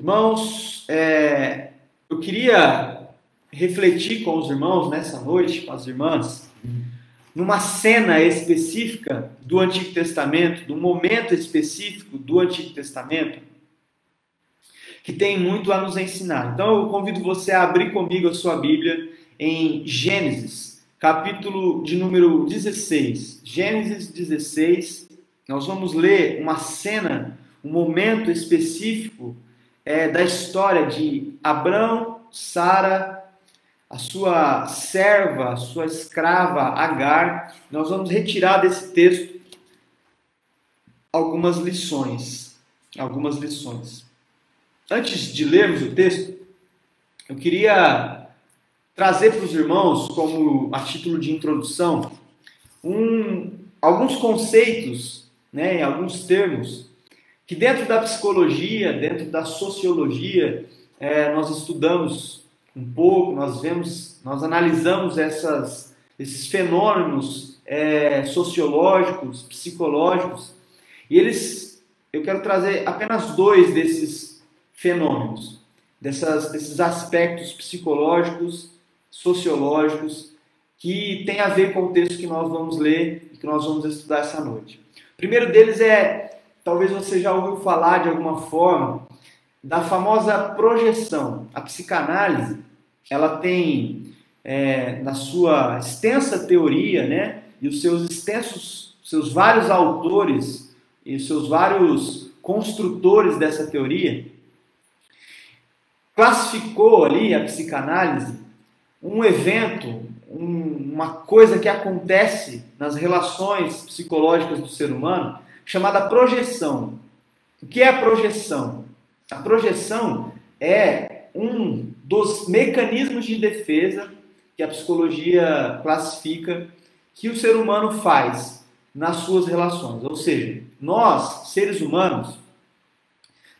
Irmãos, é, eu queria refletir com os irmãos nessa noite, com as irmãs, numa cena específica do Antigo Testamento, do momento específico do Antigo Testamento, que tem muito a nos ensinar. Então eu convido você a abrir comigo a sua Bíblia em Gênesis, capítulo de número 16. Gênesis 16, nós vamos ler uma cena, um momento específico é, da história de Abraão, Sara, a sua serva, a sua escrava Agar. Nós vamos retirar desse texto algumas lições. Algumas lições. Antes de lermos o texto, eu queria trazer para os irmãos, como a título de introdução, um, alguns conceitos, né, alguns termos que dentro da psicologia, dentro da sociologia, é, nós estudamos um pouco, nós vemos, nós analisamos essas, esses fenômenos é, sociológicos, psicológicos, e eles, eu quero trazer apenas dois desses fenômenos, dessas, desses aspectos psicológicos, sociológicos, que tem a ver com o texto que nós vamos ler e que nós vamos estudar essa noite. O primeiro deles é talvez você já ouviu falar de alguma forma da famosa projeção. A psicanálise, ela tem é, na sua extensa teoria, né, e os seus extensos, seus vários autores e os seus vários construtores dessa teoria, classificou ali a psicanálise um evento, um, uma coisa que acontece nas relações psicológicas do ser humano chamada projeção. O que é a projeção? A projeção é um dos mecanismos de defesa que a psicologia classifica que o ser humano faz nas suas relações. Ou seja, nós, seres humanos,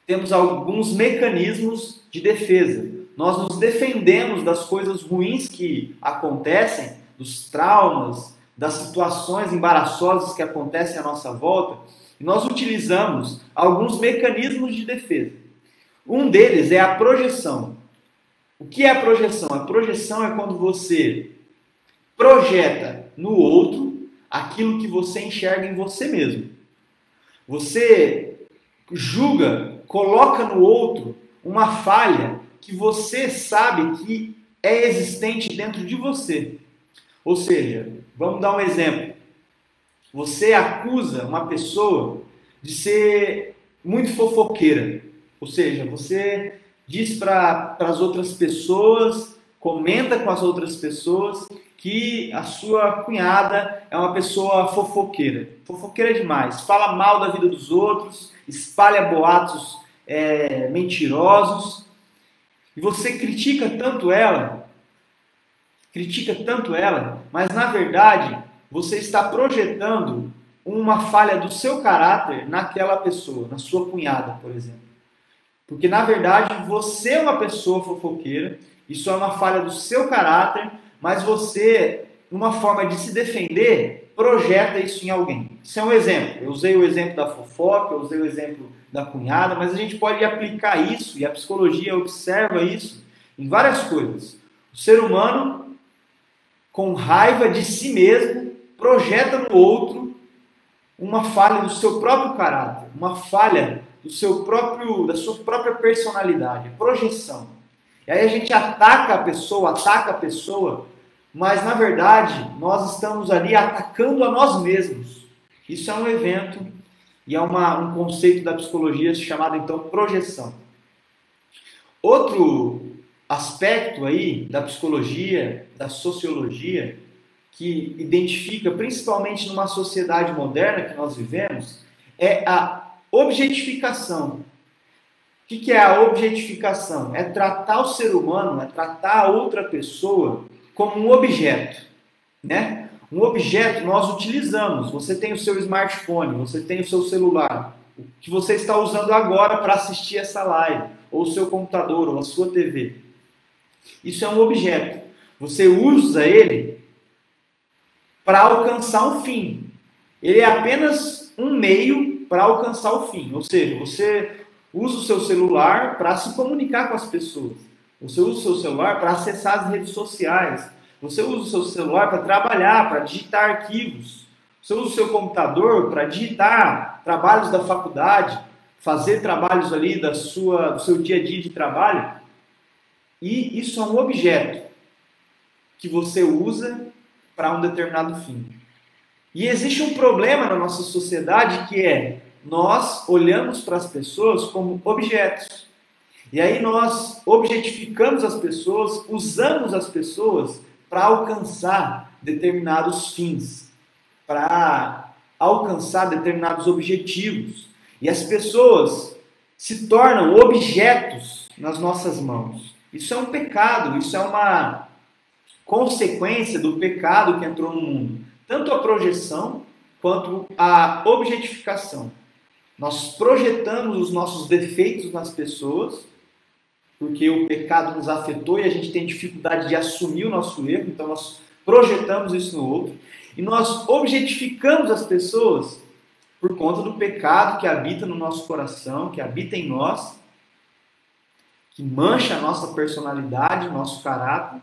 temos alguns mecanismos de defesa. Nós nos defendemos das coisas ruins que acontecem, dos traumas, das situações embaraçosas que acontecem à nossa volta, nós utilizamos alguns mecanismos de defesa. Um deles é a projeção. O que é a projeção? A projeção é quando você projeta no outro aquilo que você enxerga em você mesmo. Você julga, coloca no outro uma falha que você sabe que é existente dentro de você. Ou seja, vamos dar um exemplo. Você acusa uma pessoa de ser muito fofoqueira. Ou seja, você diz para as outras pessoas, comenta com as outras pessoas que a sua cunhada é uma pessoa fofoqueira. Fofoqueira demais. Fala mal da vida dos outros, espalha boatos é, mentirosos. E você critica tanto ela, critica tanto ela, mas na verdade você está projetando uma falha do seu caráter naquela pessoa, na sua cunhada, por exemplo. Porque na verdade você é uma pessoa fofoqueira, isso é uma falha do seu caráter, mas você, uma forma de se defender, projeta isso em alguém. Isso é um exemplo. Eu usei o exemplo da fofoca, eu usei o exemplo da cunhada, mas a gente pode aplicar isso, e a psicologia observa isso em várias coisas. O ser humano, com raiva de si mesmo, projeta no outro uma falha do seu próprio caráter, uma falha do seu próprio, da sua própria personalidade, projeção. E aí a gente ataca a pessoa, ataca a pessoa, mas na verdade nós estamos ali atacando a nós mesmos. Isso é um evento e é uma, um conceito da psicologia chamado então projeção. Outro aspecto aí da psicologia, da sociologia, que identifica, principalmente numa sociedade moderna que nós vivemos, é a objetificação. O que é a objetificação? É tratar o ser humano, é tratar a outra pessoa como um objeto, né? Um objeto nós utilizamos. Você tem o seu smartphone, você tem o seu celular, que você está usando agora para assistir essa live, ou o seu computador, ou a sua TV. Isso é um objeto. Você usa ele para alcançar um fim. Ele é apenas um meio para alcançar o fim. Ou seja, você usa o seu celular para se comunicar com as pessoas. Você usa o seu celular para acessar as redes sociais. Você usa o seu celular para trabalhar, para digitar arquivos. Você usa o seu computador para digitar trabalhos da faculdade, fazer trabalhos ali da sua, do seu dia a dia de trabalho. E isso é um objeto que você usa para um determinado fim. E existe um problema na nossa sociedade que é nós olhamos para as pessoas como objetos. E aí nós objetificamos as pessoas, usamos as pessoas para alcançar determinados fins, para alcançar determinados objetivos. E as pessoas se tornam objetos nas nossas mãos. Isso é um pecado, isso é uma consequência do pecado que entrou no mundo. Tanto a projeção quanto a objetificação. Nós projetamos os nossos defeitos nas pessoas, porque o pecado nos afetou e a gente tem dificuldade de assumir o nosso erro, então nós projetamos isso no outro. E nós objetificamos as pessoas por conta do pecado que habita no nosso coração, que habita em nós, que mancha a nossa personalidade, nosso caráter.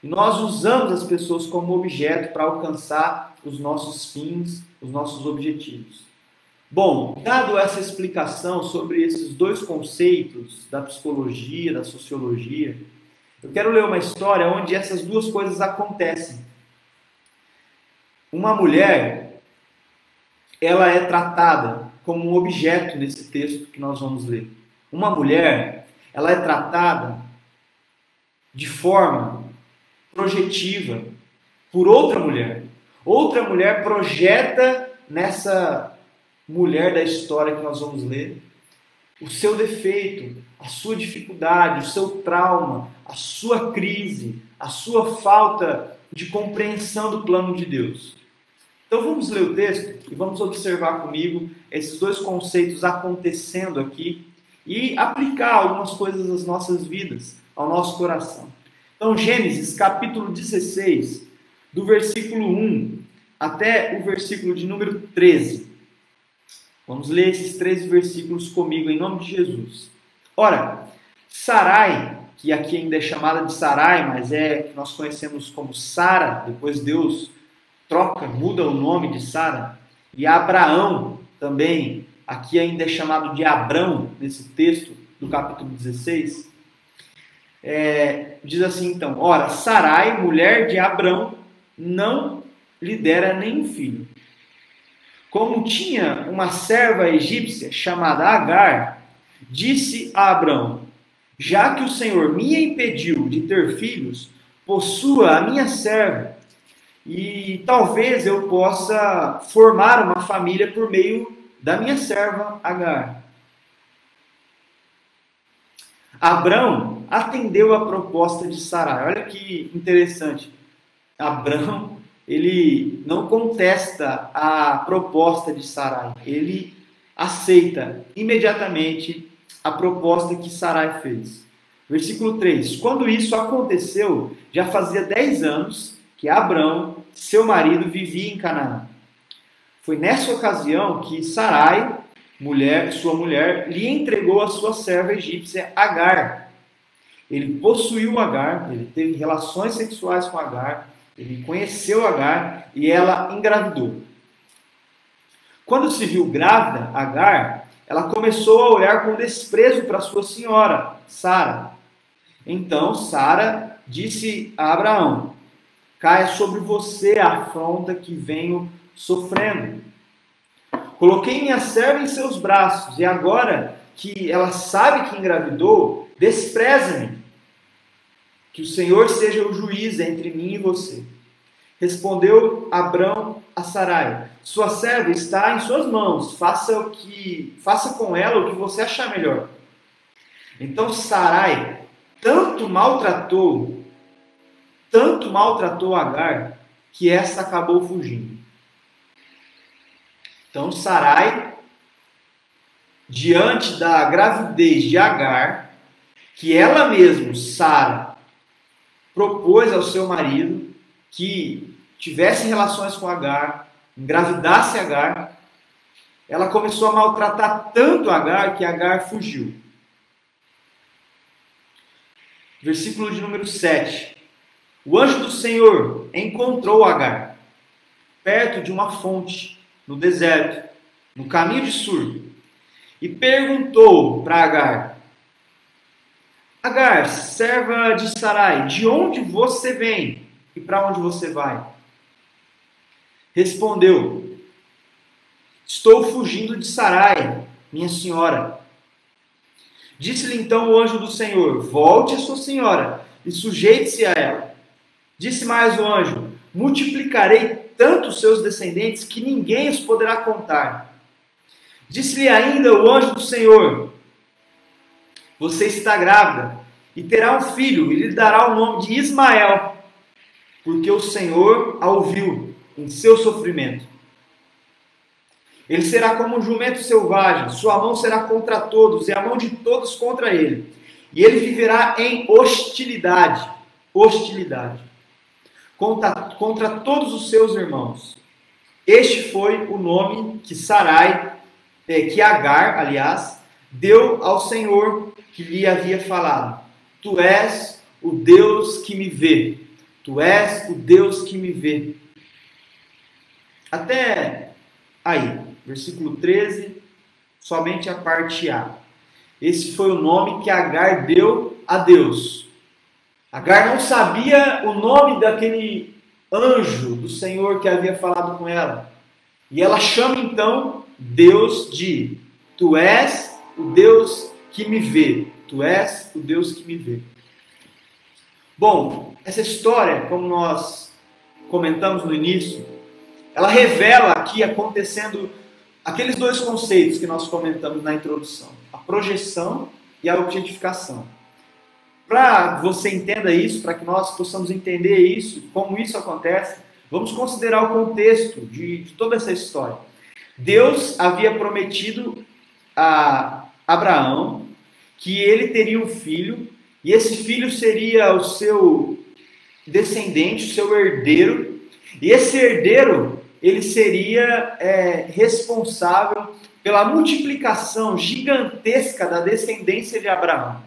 E nós usamos as pessoas como objeto para alcançar os nossos fins, os nossos objetivos. Bom, dado essa explicação sobre esses dois conceitos da psicologia, da sociologia, eu quero ler uma história onde essas duas coisas acontecem. Uma mulher, ela é tratada como um objeto nesse texto que nós vamos ler. Uma mulher, ela é tratada de forma projetiva por outra mulher. Outra mulher projeta nessa mulher da história que nós vamos ler, o seu defeito, a sua dificuldade, o seu trauma, a sua crise, a sua falta de compreensão do plano de Deus. Então vamos ler o texto e vamos observar comigo esses dois conceitos acontecendo aqui e aplicar algumas coisas às nossas vidas, ao nosso coração. Então, Gênesis capítulo 16, do versículo 1 até o versículo de número 13. Vamos ler esses três versículos comigo, em nome de Jesus. Ora, Sarai, que aqui ainda é chamada de Sarai, mas é que nós conhecemos como Sara, depois Deus troca, muda o nome de Sara, e Abraão também, aqui ainda é chamado de Abrão, nesse texto do capítulo 16, é, diz assim então: Ora, Sarai, mulher de Abrão, não lhe dera nenhum filho. Como tinha uma serva egípcia chamada Agar, disse a Abrão: Já que o Senhor me impediu de ter filhos, possua a minha serva, e talvez eu possa formar uma família por meio da minha serva Agar. Abrão atendeu a proposta de Sarai. Olha que interessante. Abrão ele não contesta a proposta de Sarai, ele aceita imediatamente a proposta que Sarai fez. Versículo 3: Quando isso aconteceu, já fazia 10 anos que Abrão, seu marido, vivia em Canaã. Foi nessa ocasião que Sarai, mulher, sua mulher, lhe entregou a sua serva egípcia Agar. Ele possuiu Agar, ele teve relações sexuais com Agar, ele conheceu Agar e ela engravidou. Quando se viu grávida, Agar, ela começou a olhar com desprezo para sua senhora, Sara. Então Sara disse a Abraão: Caia sobre você a afronta que venho sofrendo. Coloquei minha serva em seus braços, e agora que ela sabe que engravidou, despreza-me. Que o Senhor seja o juiz entre mim e você. Respondeu Abrão a Sarai: Sua serva está em suas mãos. Faça o que, faça com ela o que você achar melhor. Então Sarai tanto maltratou, tanto maltratou Agar, que essa acabou fugindo. Então Sarai, diante da gravidez de Agar, que ela mesma, Sara, propôs ao seu marido que tivesse relações com Agar, engravidasse Agar, ela começou a maltratar tanto Agar que Agar fugiu. Versículo de número 7. O anjo do Senhor encontrou Agar perto de uma fonte no deserto, no caminho de Sur, e perguntou para Agar: Agar, serva de Sarai, de onde você vem e para onde você vai? Respondeu: Estou fugindo de Sarai, minha senhora. Disse-lhe então o anjo do Senhor: Volte a sua senhora e sujeite-se a ela. Disse mais o anjo: Multiplicarei tanto os seus descendentes que ninguém os poderá contar. Disse-lhe ainda o anjo do Senhor: Você está grávida e terá um filho, e lhe dará o nome de Ismael, porque o Senhor a ouviu em seu sofrimento. Ele será como um jumento selvagem, sua mão será contra todos, e a mão de todos contra ele. E ele viverá em hostilidade hostilidade contra, contra todos os seus irmãos. Este foi o nome que Sarai, é, que Agar, aliás, deu ao Senhor que lhe havia falado: Tu és o Deus que me vê. Tu és o Deus que me vê. Até aí, versículo 13, somente a parte A. Esse foi o nome que Agar deu a Deus. Agar não sabia o nome daquele anjo do Senhor que havia falado com ela. E ela chama então Deus de Tu és o Deus que me vê. Tu és o Deus que me vê. Bom, essa história, como nós comentamos no início, ela revela aqui acontecendo aqueles dois conceitos que nós comentamos na introdução: a projeção e a objetificação. Para você entenda isso, para que nós possamos entender isso, como isso acontece, vamos considerar o contexto de, de toda essa história. Deus havia prometido a Abraão que ele teria um filho, e esse filho seria o seu descendente, o seu herdeiro, e esse herdeiro ele seria é, responsável pela multiplicação gigantesca da descendência de Abraão.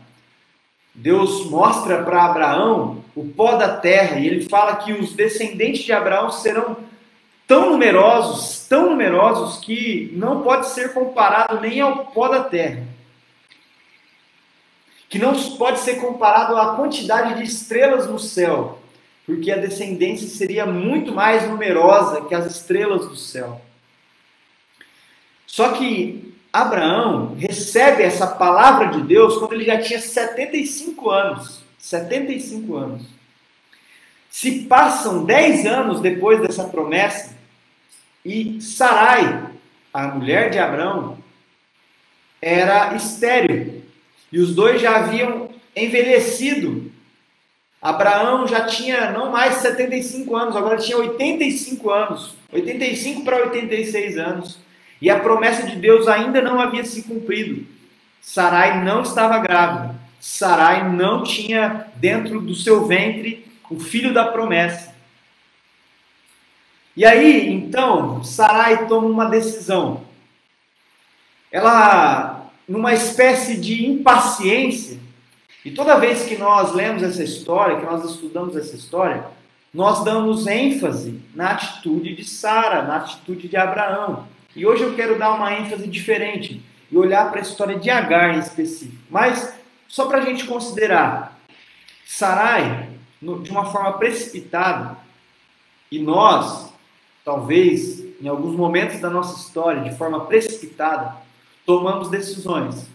Deus mostra para Abraão o pó da terra e ele fala que os descendentes de Abraão serão tão numerosos, tão numerosos que não pode ser comparado nem ao pó da terra. Que não pode ser comparado à quantidade de estrelas no céu, porque a descendência seria muito mais numerosa que as estrelas do céu. Só que Abraão recebe essa palavra de Deus quando ele já tinha 75 anos. 75 anos. Se passam 10 anos depois dessa promessa, e Sarai, a mulher de Abraão, era estéril. E os dois já haviam envelhecido. Abraão já tinha não mais 75 anos, agora tinha 85 anos. 85 para 86 anos. E a promessa de Deus ainda não havia se cumprido. Sarai não estava grávida. Sarai não tinha dentro do seu ventre o filho da promessa. E aí, então, Sarai toma uma decisão. Ela, numa espécie de impaciência, e toda vez que nós lemos essa história, que nós estudamos essa história, nós damos ênfase na atitude de Sara, na atitude de Abraão. E hoje eu quero dar uma ênfase diferente e olhar para a história de Agar em específico. Mas só para a gente considerar, Sarai, de uma forma precipitada, e nós, talvez, em alguns momentos da nossa história, de forma precipitada, tomamos decisões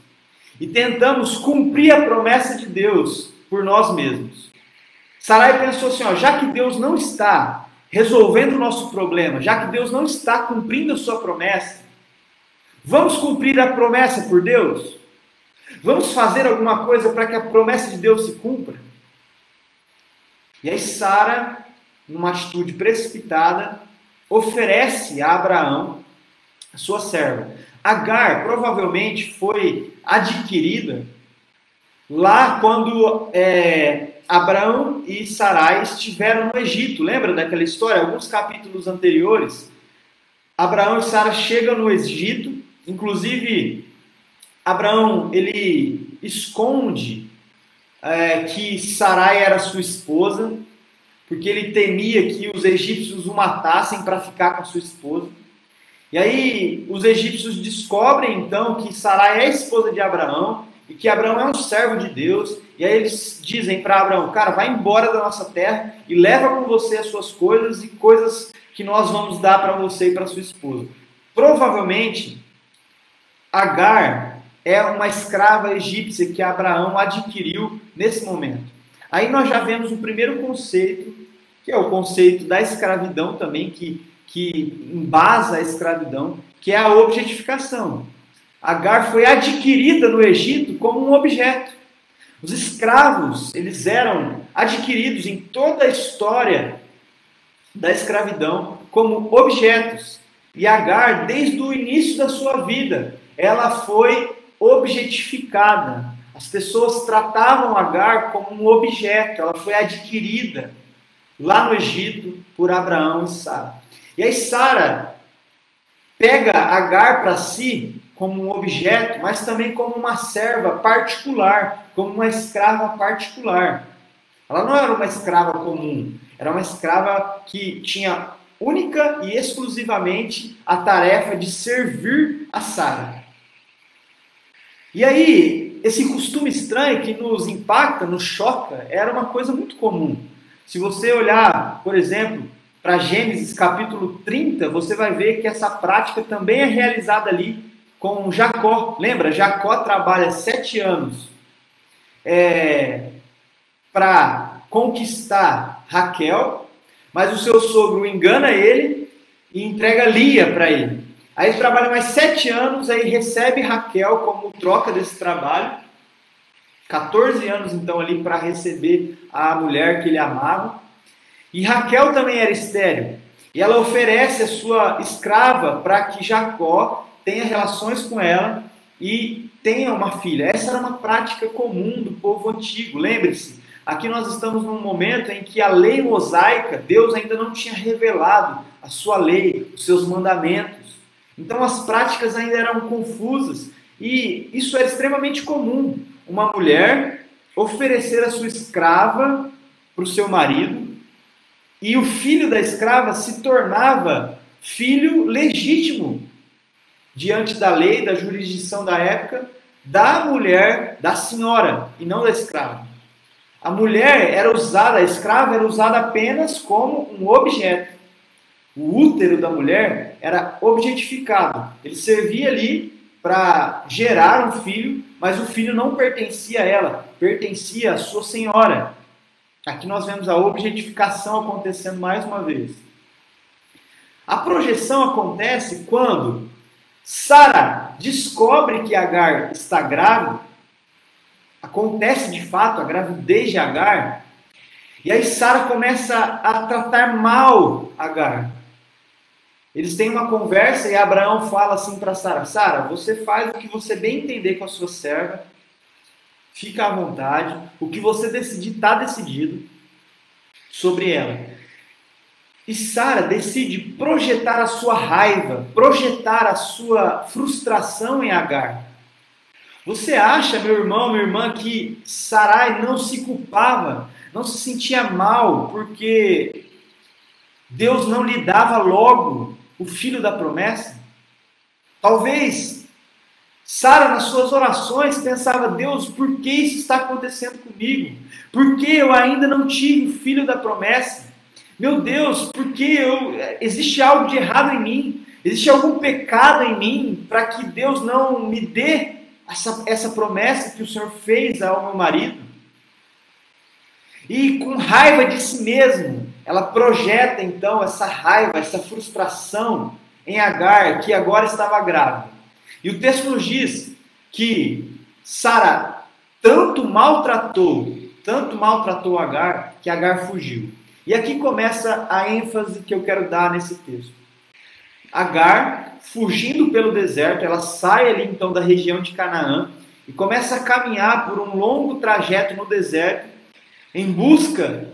e tentamos cumprir a promessa de Deus por nós mesmos. Sarai pensou assim: ó, já que Deus não está resolvendo o nosso problema, já que Deus não está cumprindo a sua promessa, vamos cumprir a promessa por Deus? Vamos fazer alguma coisa para que a promessa de Deus se cumpra? E aí Sara, numa atitude precipitada, oferece a Abraão a sua serva. Agar provavelmente foi adquirida lá quando é, Abraão e Sarai estiveram no Egito. Lembra daquela história? Alguns capítulos anteriores, Abraão e Sara chegam no Egito, inclusive Abraão ele esconde é, que Sarai era sua esposa, porque ele temia que os egípcios o matassem para ficar com a sua esposa. E aí os egípcios descobrem então que Sarai é a esposa de Abraão e que Abraão é um servo de Deus. E aí eles dizem para Abraão: Cara, vai embora da nossa terra e leva com você as suas coisas e coisas que nós vamos dar para você e para sua esposa. Provavelmente, Agar é uma escrava egípcia que Abraão adquiriu nesse momento. Aí nós já vemos o primeiro conceito, que é o conceito da escravidão também, que, que embasa a escravidão, que é a objetificação. Agar foi adquirida no Egito como um objeto. Os escravos, eles eram adquiridos em toda a história da escravidão como objetos. E Agar, desde o início da sua vida, ela foi objetificada. As pessoas tratavam Agar como um objeto, ela foi adquirida lá no Egito por Abraão e Sara. E aí Sara pega Agar para si como um objeto, mas também como uma serva particular, como uma escrava particular. Ela não era uma escrava comum, era uma escrava que tinha única e exclusivamente a tarefa de servir a Sara. E aí, esse costume estranho que nos impacta, nos choca, era uma coisa muito comum. Se você olhar, por exemplo, para Gênesis capítulo 30, você vai ver que essa prática também é realizada ali com Jacó. Lembra? Jacó trabalha sete anos é, para conquistar Raquel, mas o seu sogro engana ele e entrega Lia para ele. Aí ele trabalha mais sete anos, aí recebe Raquel como troca desse trabalho. 14 anos então ali para receber a mulher que ele amava. E Raquel também era estéril. E ela oferece a sua escrava para que Jacó tenha relações com ela e tenha uma filha. Essa era uma prática comum do povo antigo. Lembre-se, aqui nós estamos num momento em que a lei mosaica, Deus ainda não tinha revelado a sua lei, os seus mandamentos. Então as práticas ainda eram confusas e isso era extremamente comum. Uma mulher oferecer a sua escrava para o seu marido e o filho da escrava se tornava filho legítimo diante da lei, da jurisdição da época, da mulher, da senhora e não da escrava. A mulher era usada, a escrava era usada apenas como um objeto. O útero da mulher era objetificado. Ele servia ali para gerar um filho, mas o filho não pertencia a ela, pertencia à sua senhora. Aqui nós vemos a objetificação acontecendo mais uma vez. A projeção acontece quando Sara descobre que Agar está grávida. Acontece de fato a gravidez de Agar. E aí Sara começa a tratar mal Agar. Eles têm uma conversa e Abraão fala assim para Sara: Sara, você faz o que você bem entender com a sua serva, fica à vontade, o que você decidir está decidido sobre ela. E Sara decide projetar a sua raiva, projetar a sua frustração em Agar. Você acha, meu irmão, minha irmã, que Sarai não se culpava, não se sentia mal porque Deus não lhe dava logo o filho da promessa? Talvez Sara, nas suas orações, pensava: Deus, por que isso está acontecendo comigo? Por que eu ainda não tive o filho da promessa? Meu Deus, por que eu, existe algo de errado em mim? Existe algum pecado em mim para que Deus não me dê essa, essa promessa que o Senhor fez ao meu marido? E com raiva de si mesmo, ela projeta então essa raiva, essa frustração em Agar, que agora estava grávida. E o texto nos diz que Sara tanto maltratou, tanto maltratou Agar, que Agar fugiu. E aqui começa a ênfase que eu quero dar nesse texto. Agar, fugindo pelo deserto, ela sai ali então da região de Canaã e começa a caminhar por um longo trajeto no deserto em busca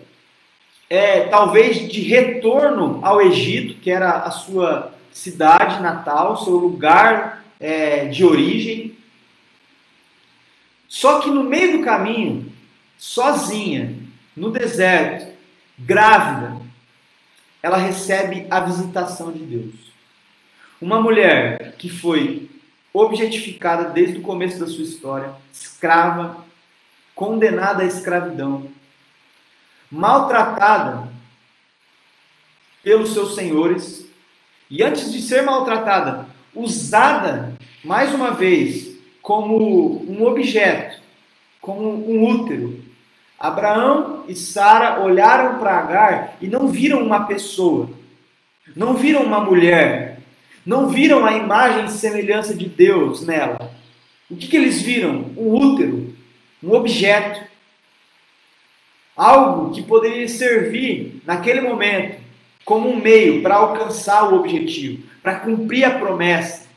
é, talvez de retorno ao Egito, que era a sua cidade natal, seu lugar é, de origem. Só que no meio do caminho, sozinha, no deserto, grávida, ela recebe a visitação de Deus. Uma mulher que foi objetificada desde o começo da sua história, escrava, condenada à escravidão, maltratada pelos seus senhores, e antes de ser maltratada, usada mais uma vez como um objeto, como um útero. Abraão e Sara olharam para Agar e não viram uma pessoa, não viram uma mulher, não viram a imagem e semelhança de Deus nela. O que, que eles viram? Um útero, um objeto, algo que poderia servir naquele momento como um meio para alcançar o objetivo, para cumprir a promessa.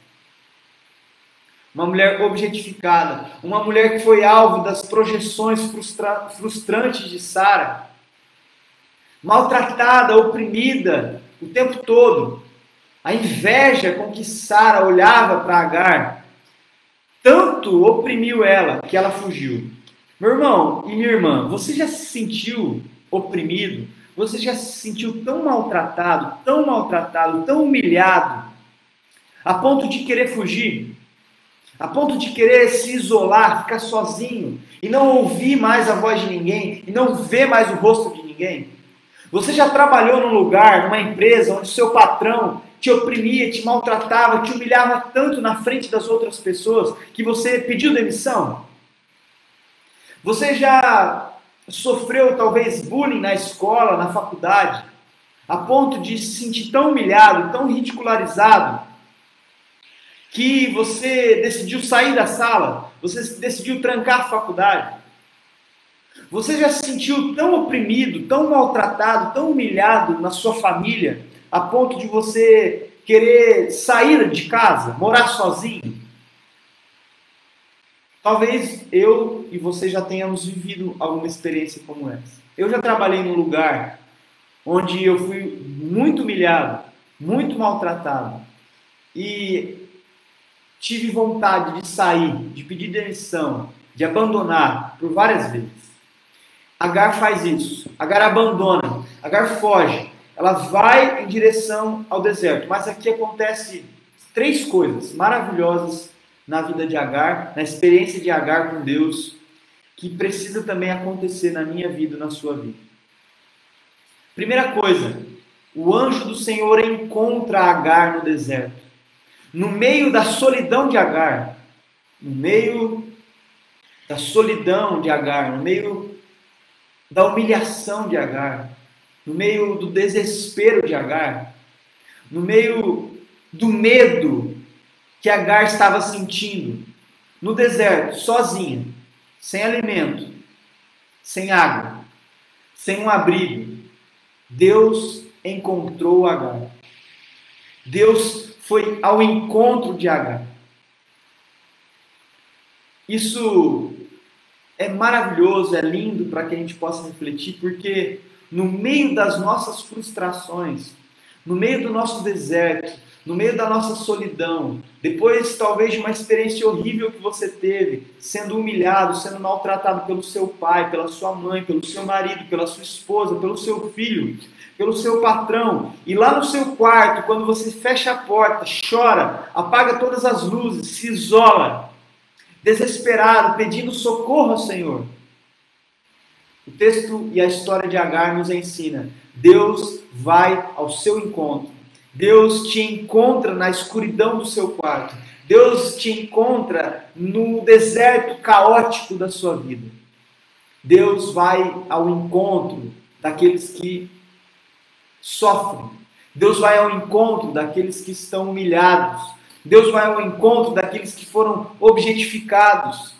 Uma mulher objetificada, uma mulher que foi alvo das projeções frustra frustrantes de Sara, maltratada, oprimida o tempo todo. A inveja com que Sara olhava para Agar tanto oprimiu ela que ela fugiu. Meu irmão e minha irmã, você já se sentiu oprimido? Você já se sentiu tão maltratado, tão maltratado, tão humilhado, a ponto de querer fugir? A ponto de querer se isolar, ficar sozinho e não ouvir mais a voz de ninguém e não ver mais o rosto de ninguém? Você já trabalhou num lugar, numa empresa, onde seu patrão te oprimia, te maltratava, te humilhava tanto na frente das outras pessoas que você pediu demissão? Você já sofreu talvez bullying na escola, na faculdade, a ponto de se sentir tão humilhado, tão ridicularizado, que você decidiu sair da sala, você decidiu trancar a faculdade. Você já se sentiu tão oprimido, tão maltratado, tão humilhado na sua família, a ponto de você querer sair de casa, morar sozinho? Talvez eu e você já tenhamos vivido alguma experiência como essa. Eu já trabalhei num lugar onde eu fui muito humilhado, muito maltratado e tive vontade de sair, de pedir demissão, de abandonar por várias vezes. Agar faz isso. Agar abandona. Agar foge. Ela vai em direção ao deserto. Mas aqui acontece três coisas maravilhosas na vida de Agar, na experiência de Agar com Deus, que precisa também acontecer na minha vida na sua vida. Primeira coisa, o anjo do Senhor encontra Agar no deserto. No meio da solidão de Agar, no meio da solidão de Agar, no meio da humilhação de Agar, no meio do desespero de Agar, no meio do medo que Agar estava sentindo no deserto, sozinha, sem alimento, sem água, sem um abrigo. Deus encontrou Agar. Deus foi ao encontro de Agar. Isso é maravilhoso, é lindo para que a gente possa refletir, porque no meio das nossas frustrações, no meio do nosso deserto, no meio da nossa solidão, depois talvez de uma experiência horrível que você teve, sendo humilhado, sendo maltratado pelo seu pai, pela sua mãe, pelo seu marido, pela sua esposa, pelo seu filho, pelo seu patrão, e lá no seu quarto, quando você fecha a porta, chora, apaga todas as luzes, se isola, desesperado, pedindo socorro ao Senhor. O texto e a história de Agar nos ensina: Deus vai ao seu encontro Deus te encontra na escuridão do seu quarto. Deus te encontra no deserto caótico da sua vida. Deus vai ao encontro daqueles que sofrem. Deus vai ao encontro daqueles que estão humilhados. Deus vai ao encontro daqueles que foram objetificados.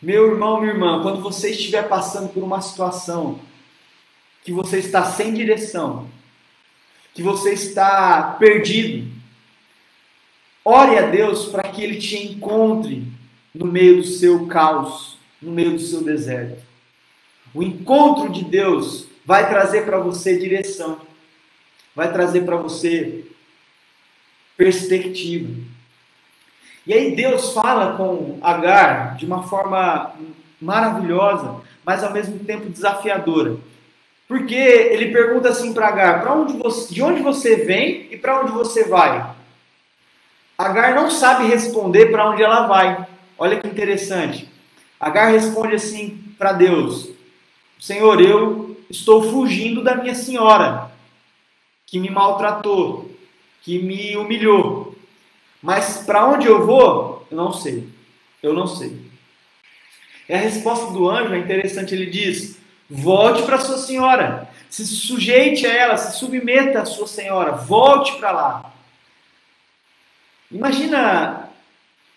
Meu irmão, minha irmã, quando você estiver passando por uma situação que você está sem direção, que você está perdido. Ore a Deus para que Ele te encontre no meio do seu caos, no meio do seu deserto. O encontro de Deus vai trazer para você direção. vai trazer para você perspectiva. E aí Deus fala com Agar de uma forma maravilhosa, mas ao mesmo tempo desafiadora. Porque ele pergunta assim para Agar: para onde você, de onde você vem e para onde você vai? Agar não sabe responder para onde ela vai. Olha que interessante. Agar responde assim para Deus: Senhor, eu estou fugindo da minha senhora, que me maltratou, que me humilhou. Mas para onde eu vou? Eu não sei. Eu não sei. E a resposta do anjo é interessante. Ele diz: Volte para sua senhora. Se sujeite a ela, se submeta à sua senhora. Volte para lá. Imagina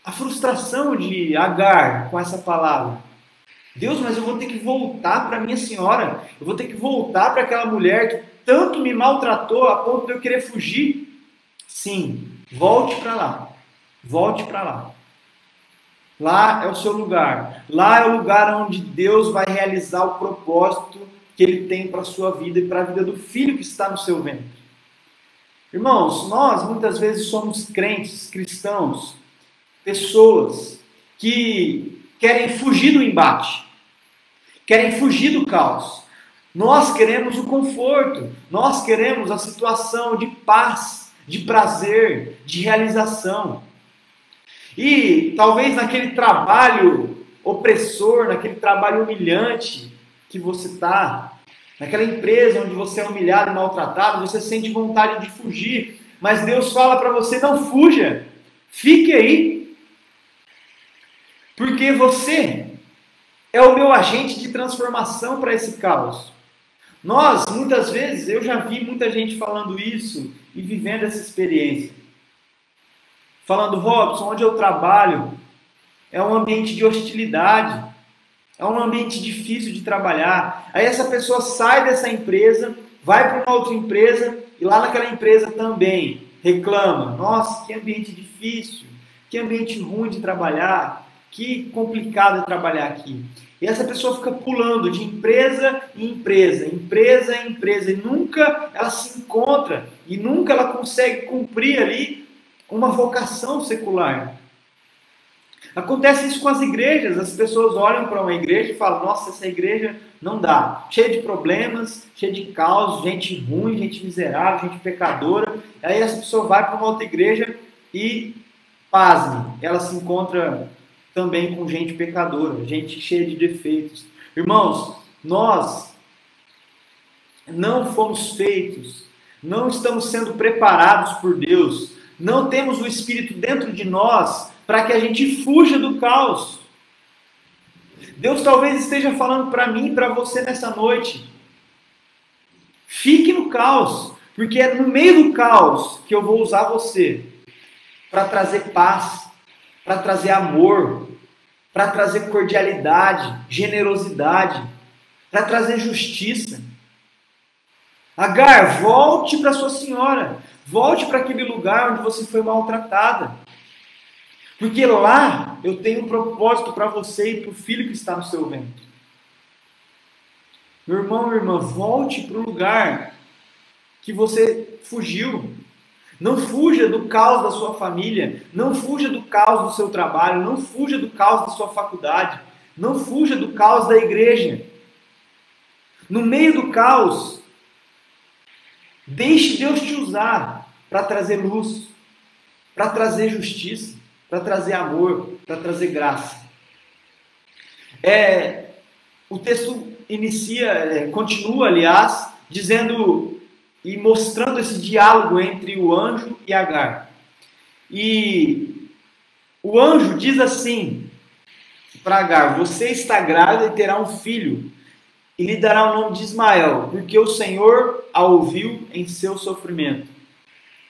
a frustração de Agar com essa palavra. Deus, mas eu vou ter que voltar para minha senhora. Eu vou ter que voltar para aquela mulher que tanto me maltratou a ponto de eu querer fugir. Sim, volte para lá. Volte para lá. Lá é o seu lugar. Lá é o lugar onde Deus vai realizar o propósito que Ele tem para a sua vida e para a vida do filho que está no seu ventre. Irmãos, nós muitas vezes somos crentes, cristãos, pessoas que querem fugir do embate, querem fugir do caos. Nós queremos o conforto, nós queremos a situação de paz, de prazer, de realização. E talvez naquele trabalho opressor, naquele trabalho humilhante que você está, naquela empresa onde você é humilhado e maltratado, você sente vontade de fugir, mas Deus fala para você: não fuja, fique aí, porque você é o meu agente de transformação para esse caos. Nós, muitas vezes, eu já vi muita gente falando isso e vivendo essa experiência falando: Robson, onde eu trabalho é um ambiente de hostilidade, é um ambiente difícil de trabalhar. Aí essa pessoa sai dessa empresa, vai para uma outra empresa e lá naquela empresa também reclama: nossa, que ambiente difícil, que ambiente ruim de trabalhar, que complicado trabalhar aqui. E essa pessoa fica pulando de empresa em empresa, empresa em empresa, e nunca ela se encontra, e nunca ela consegue cumprir ali uma vocação secular. Acontece isso com as igrejas, as pessoas olham para uma igreja e falam: nossa, essa igreja não dá, cheia de problemas, cheia de caos, gente ruim, gente miserável, gente pecadora. Aí essa pessoa vai para uma outra igreja e, pasme, ela se encontra também com gente pecadora, gente cheia de defeitos. Irmãos, nós não fomos feitos, não estamos sendo preparados por Deus não temos o Espírito dentro de nós para que a gente fuja do caos. Deus talvez esteja falando para mim e para você nessa noite. Fique no caos, porque é no meio do caos que eu vou usar você para trazer paz, para trazer amor, para trazer cordialidade, generosidade, para trazer justiça. Agar, volte para sua senhora. Volte para aquele lugar onde você foi maltratada. Porque lá eu tenho um propósito para você e para o filho que está no seu ventre. Meu irmão, minha irmã, volte para o lugar que você fugiu. Não fuja do caos da sua família, não fuja do caos do seu trabalho, não fuja do caos da sua faculdade, não fuja do caos da igreja. No meio do caos, Deixe Deus te usar para trazer luz, para trazer justiça, para trazer amor, para trazer graça. É, o texto inicia, é, continua, aliás, dizendo e mostrando esse diálogo entre o anjo e Agar. E o anjo diz assim para Agar: Você está grávida e terá um filho, e lhe dará o nome de Ismael, porque o Senhor a ouviu em seu sofrimento.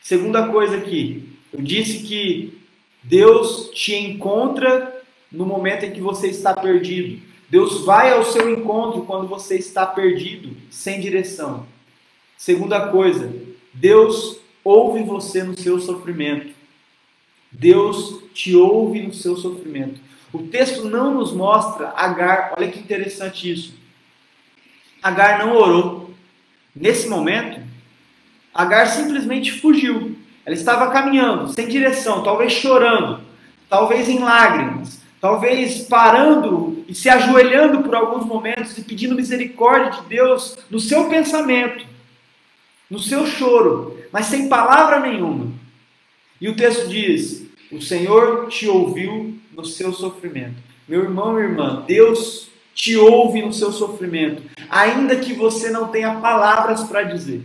Segunda coisa aqui, eu disse que Deus te encontra no momento em que você está perdido. Deus vai ao seu encontro quando você está perdido, sem direção. Segunda coisa, Deus ouve você no seu sofrimento. Deus te ouve no seu sofrimento. O texto não nos mostra Agar, olha que interessante isso. Agar não orou. Nesse momento, Agar simplesmente fugiu. Ela estava caminhando, sem direção, talvez chorando, talvez em lágrimas, talvez parando e se ajoelhando por alguns momentos e pedindo misericórdia de Deus no seu pensamento, no seu choro, mas sem palavra nenhuma. E o texto diz: O Senhor te ouviu no seu sofrimento. Meu irmão, minha irmã, Deus te ouve no seu sofrimento, ainda que você não tenha palavras para dizer.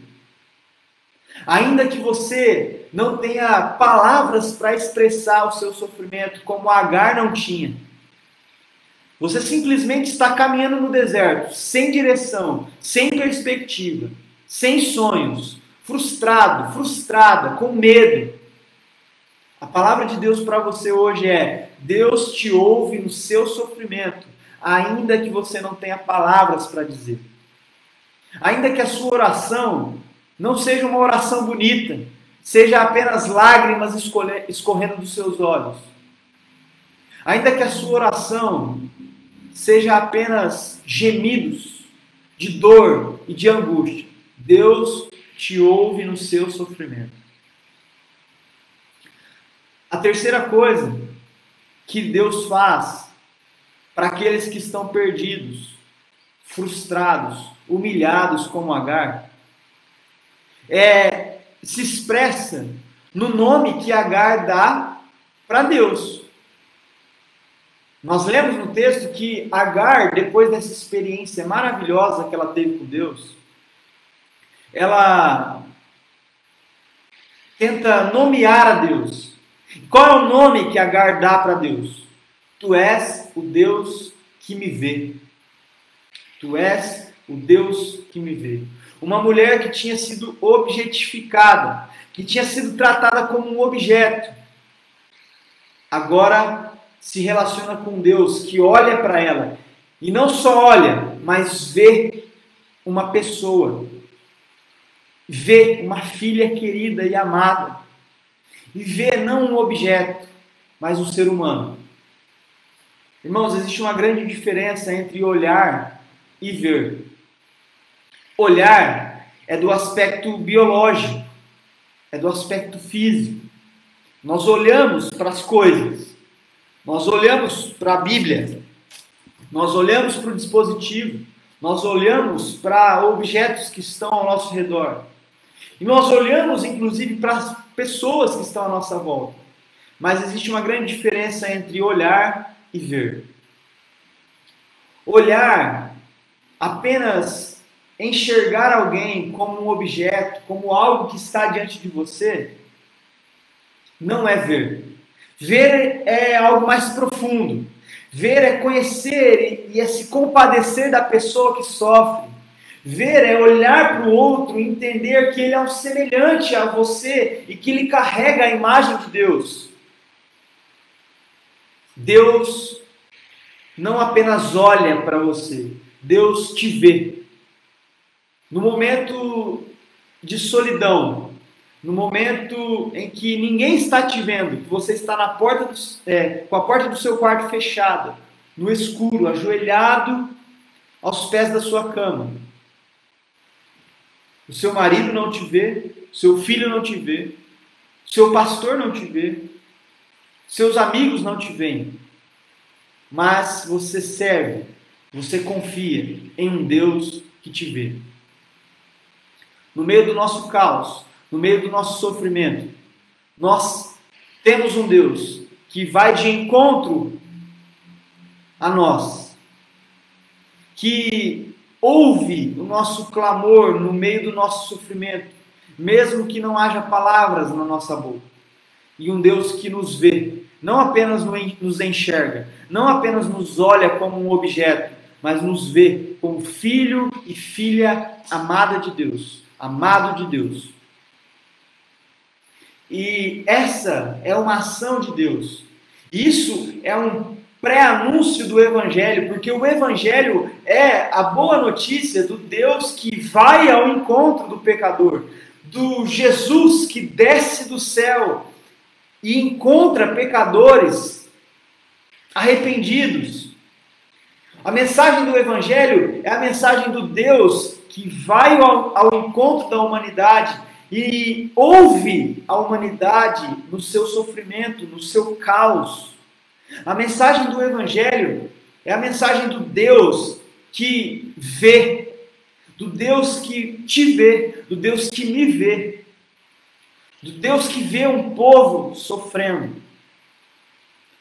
Ainda que você não tenha palavras para expressar o seu sofrimento, como Agar não tinha. Você simplesmente está caminhando no deserto, sem direção, sem perspectiva, sem sonhos, frustrado, frustrada, com medo. A palavra de Deus para você hoje é: Deus te ouve no seu sofrimento, ainda que você não tenha palavras para dizer. Ainda que a sua oração não seja uma oração bonita, seja apenas lágrimas escorrendo dos seus olhos. Ainda que a sua oração seja apenas gemidos de dor e de angústia, Deus te ouve no seu sofrimento. A terceira coisa que Deus faz para aqueles que estão perdidos, frustrados, humilhados como Agar, é, se expressa no nome que Agar dá para Deus. Nós lemos no texto que Agar, depois dessa experiência maravilhosa que ela teve com Deus, ela tenta nomear a Deus. Qual é o nome que Agar dá para Deus? Tu és o Deus que me vê. Tu és o Deus que me vê. Uma mulher que tinha sido objetificada, que tinha sido tratada como um objeto, agora se relaciona com Deus, que olha para ela e não só olha, mas vê uma pessoa, vê uma filha querida e amada, e vê não um objeto, mas um ser humano. Irmãos, existe uma grande diferença entre olhar e ver. Olhar é do aspecto biológico, é do aspecto físico. Nós olhamos para as coisas, nós olhamos para a Bíblia, nós olhamos para o dispositivo, nós olhamos para objetos que estão ao nosso redor. E nós olhamos, inclusive, para as pessoas que estão à nossa volta. Mas existe uma grande diferença entre olhar e ver. Olhar apenas enxergar alguém como um objeto, como algo que está diante de você, não é ver. Ver é algo mais profundo. Ver é conhecer e é se compadecer da pessoa que sofre. Ver é olhar para o outro e entender que ele é um semelhante a você e que ele carrega a imagem de Deus. Deus não apenas olha para você, Deus te vê. No momento de solidão, no momento em que ninguém está te vendo, você está na porta do, é, com a porta do seu quarto fechada, no escuro, ajoelhado aos pés da sua cama. O seu marido não te vê, seu filho não te vê, seu pastor não te vê, seus amigos não te veem. Mas você serve, você confia em um Deus que te vê no meio do nosso caos, no meio do nosso sofrimento, nós temos um Deus que vai de encontro a nós, que ouve o nosso clamor no meio do nosso sofrimento, mesmo que não haja palavras na nossa boca, e um Deus que nos vê, não apenas nos enxerga, não apenas nos olha como um objeto, mas nos vê como filho e filha amada de Deus amado de Deus. E essa é uma ação de Deus. Isso é um pré-anúncio do Evangelho, porque o Evangelho é a boa notícia do Deus que vai ao encontro do pecador, do Jesus que desce do céu e encontra pecadores arrependidos. A mensagem do Evangelho é a mensagem do Deus que vai ao, ao encontro da humanidade e ouve a humanidade no seu sofrimento, no seu caos. A mensagem do Evangelho é a mensagem do Deus que vê, do Deus que te vê, do Deus que me vê, do Deus que vê um povo sofrendo.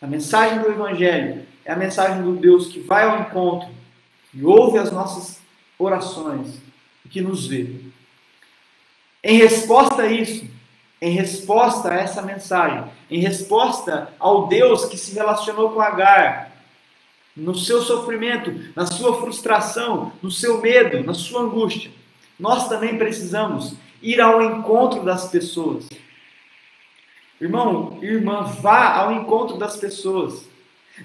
A mensagem do Evangelho é a mensagem do Deus que vai ao encontro, e ouve as nossas orações e que nos vê. Em resposta a isso, em resposta a essa mensagem, em resposta ao Deus que se relacionou com Agar, no seu sofrimento, na sua frustração, no seu medo, na sua angústia, nós também precisamos ir ao encontro das pessoas. Irmão, irmã, vá ao encontro das pessoas.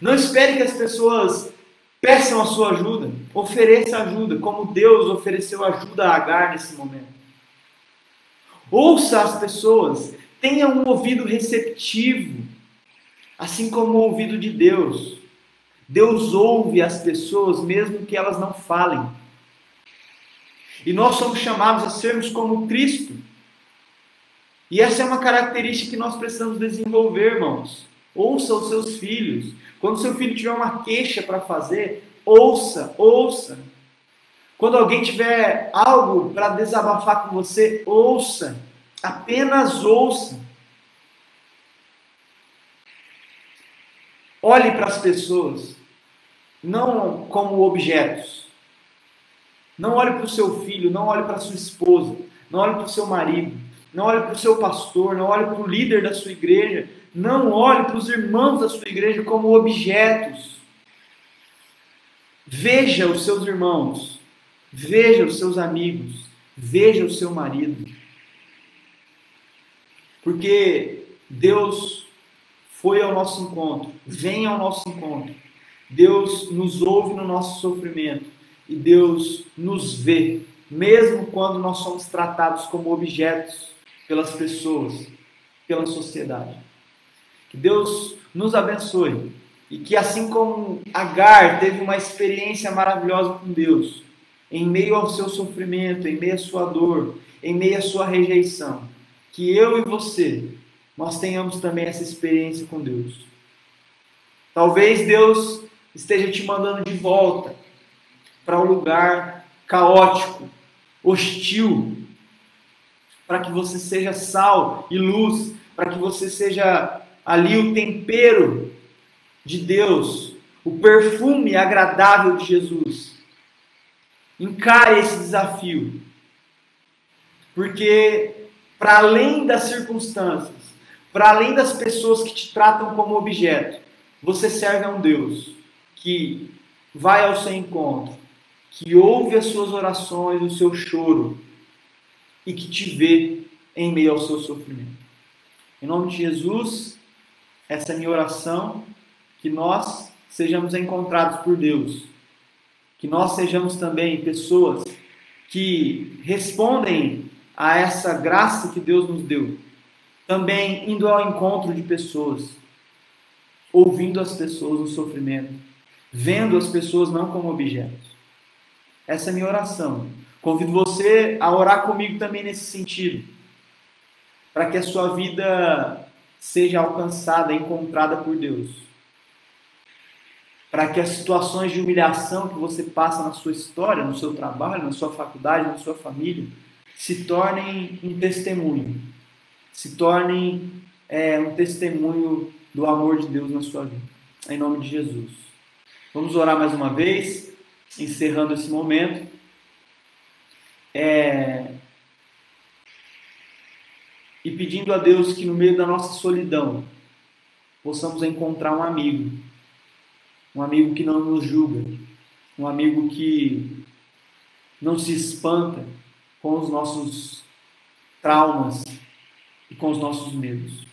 Não espere que as pessoas peçam a sua ajuda, ofereça ajuda, como Deus ofereceu ajuda a Agar nesse momento. Ouça as pessoas, tenha um ouvido receptivo, assim como o ouvido de Deus. Deus ouve as pessoas mesmo que elas não falem. E nós somos chamados a sermos como Cristo. E essa é uma característica que nós precisamos desenvolver, irmãos. Ouça os seus filhos. Quando seu filho tiver uma queixa para fazer, ouça, ouça. Quando alguém tiver algo para desabafar com você, ouça. Apenas ouça. Olhe para as pessoas, não como objetos. Não olhe para o seu filho, não olhe para sua esposa, não olhe para o seu marido, não olhe para o seu pastor, não olhe para o líder da sua igreja, não olhe para os irmãos da sua igreja como objetos. Veja os seus irmãos Veja os seus amigos, veja o seu marido. Porque Deus foi ao nosso encontro, vem ao nosso encontro. Deus nos ouve no nosso sofrimento e Deus nos vê, mesmo quando nós somos tratados como objetos pelas pessoas, pela sociedade. Que Deus nos abençoe e que assim como Agar teve uma experiência maravilhosa com Deus, em meio ao seu sofrimento, em meio à sua dor, em meio à sua rejeição, que eu e você, nós tenhamos também essa experiência com Deus. Talvez Deus esteja te mandando de volta para um lugar caótico, hostil, para que você seja sal e luz, para que você seja ali o tempero de Deus, o perfume agradável de Jesus Encare esse desafio. Porque, para além das circunstâncias, para além das pessoas que te tratam como objeto, você serve a um Deus que vai ao seu encontro, que ouve as suas orações, o seu choro e que te vê em meio ao seu sofrimento. Em nome de Jesus, essa é minha oração, que nós sejamos encontrados por Deus que nós sejamos também pessoas que respondem a essa graça que Deus nos deu, também indo ao encontro de pessoas, ouvindo as pessoas no sofrimento, vendo as pessoas não como objetos. Essa é a minha oração. Convido você a orar comigo também nesse sentido, para que a sua vida seja alcançada, encontrada por Deus para que as situações de humilhação que você passa na sua história, no seu trabalho, na sua faculdade, na sua família, se tornem um testemunho, se tornem é, um testemunho do amor de Deus na sua vida. Em nome de Jesus. Vamos orar mais uma vez, encerrando esse momento. É... E pedindo a Deus que no meio da nossa solidão possamos encontrar um amigo um amigo que não nos julga, um amigo que não se espanta com os nossos traumas e com os nossos medos.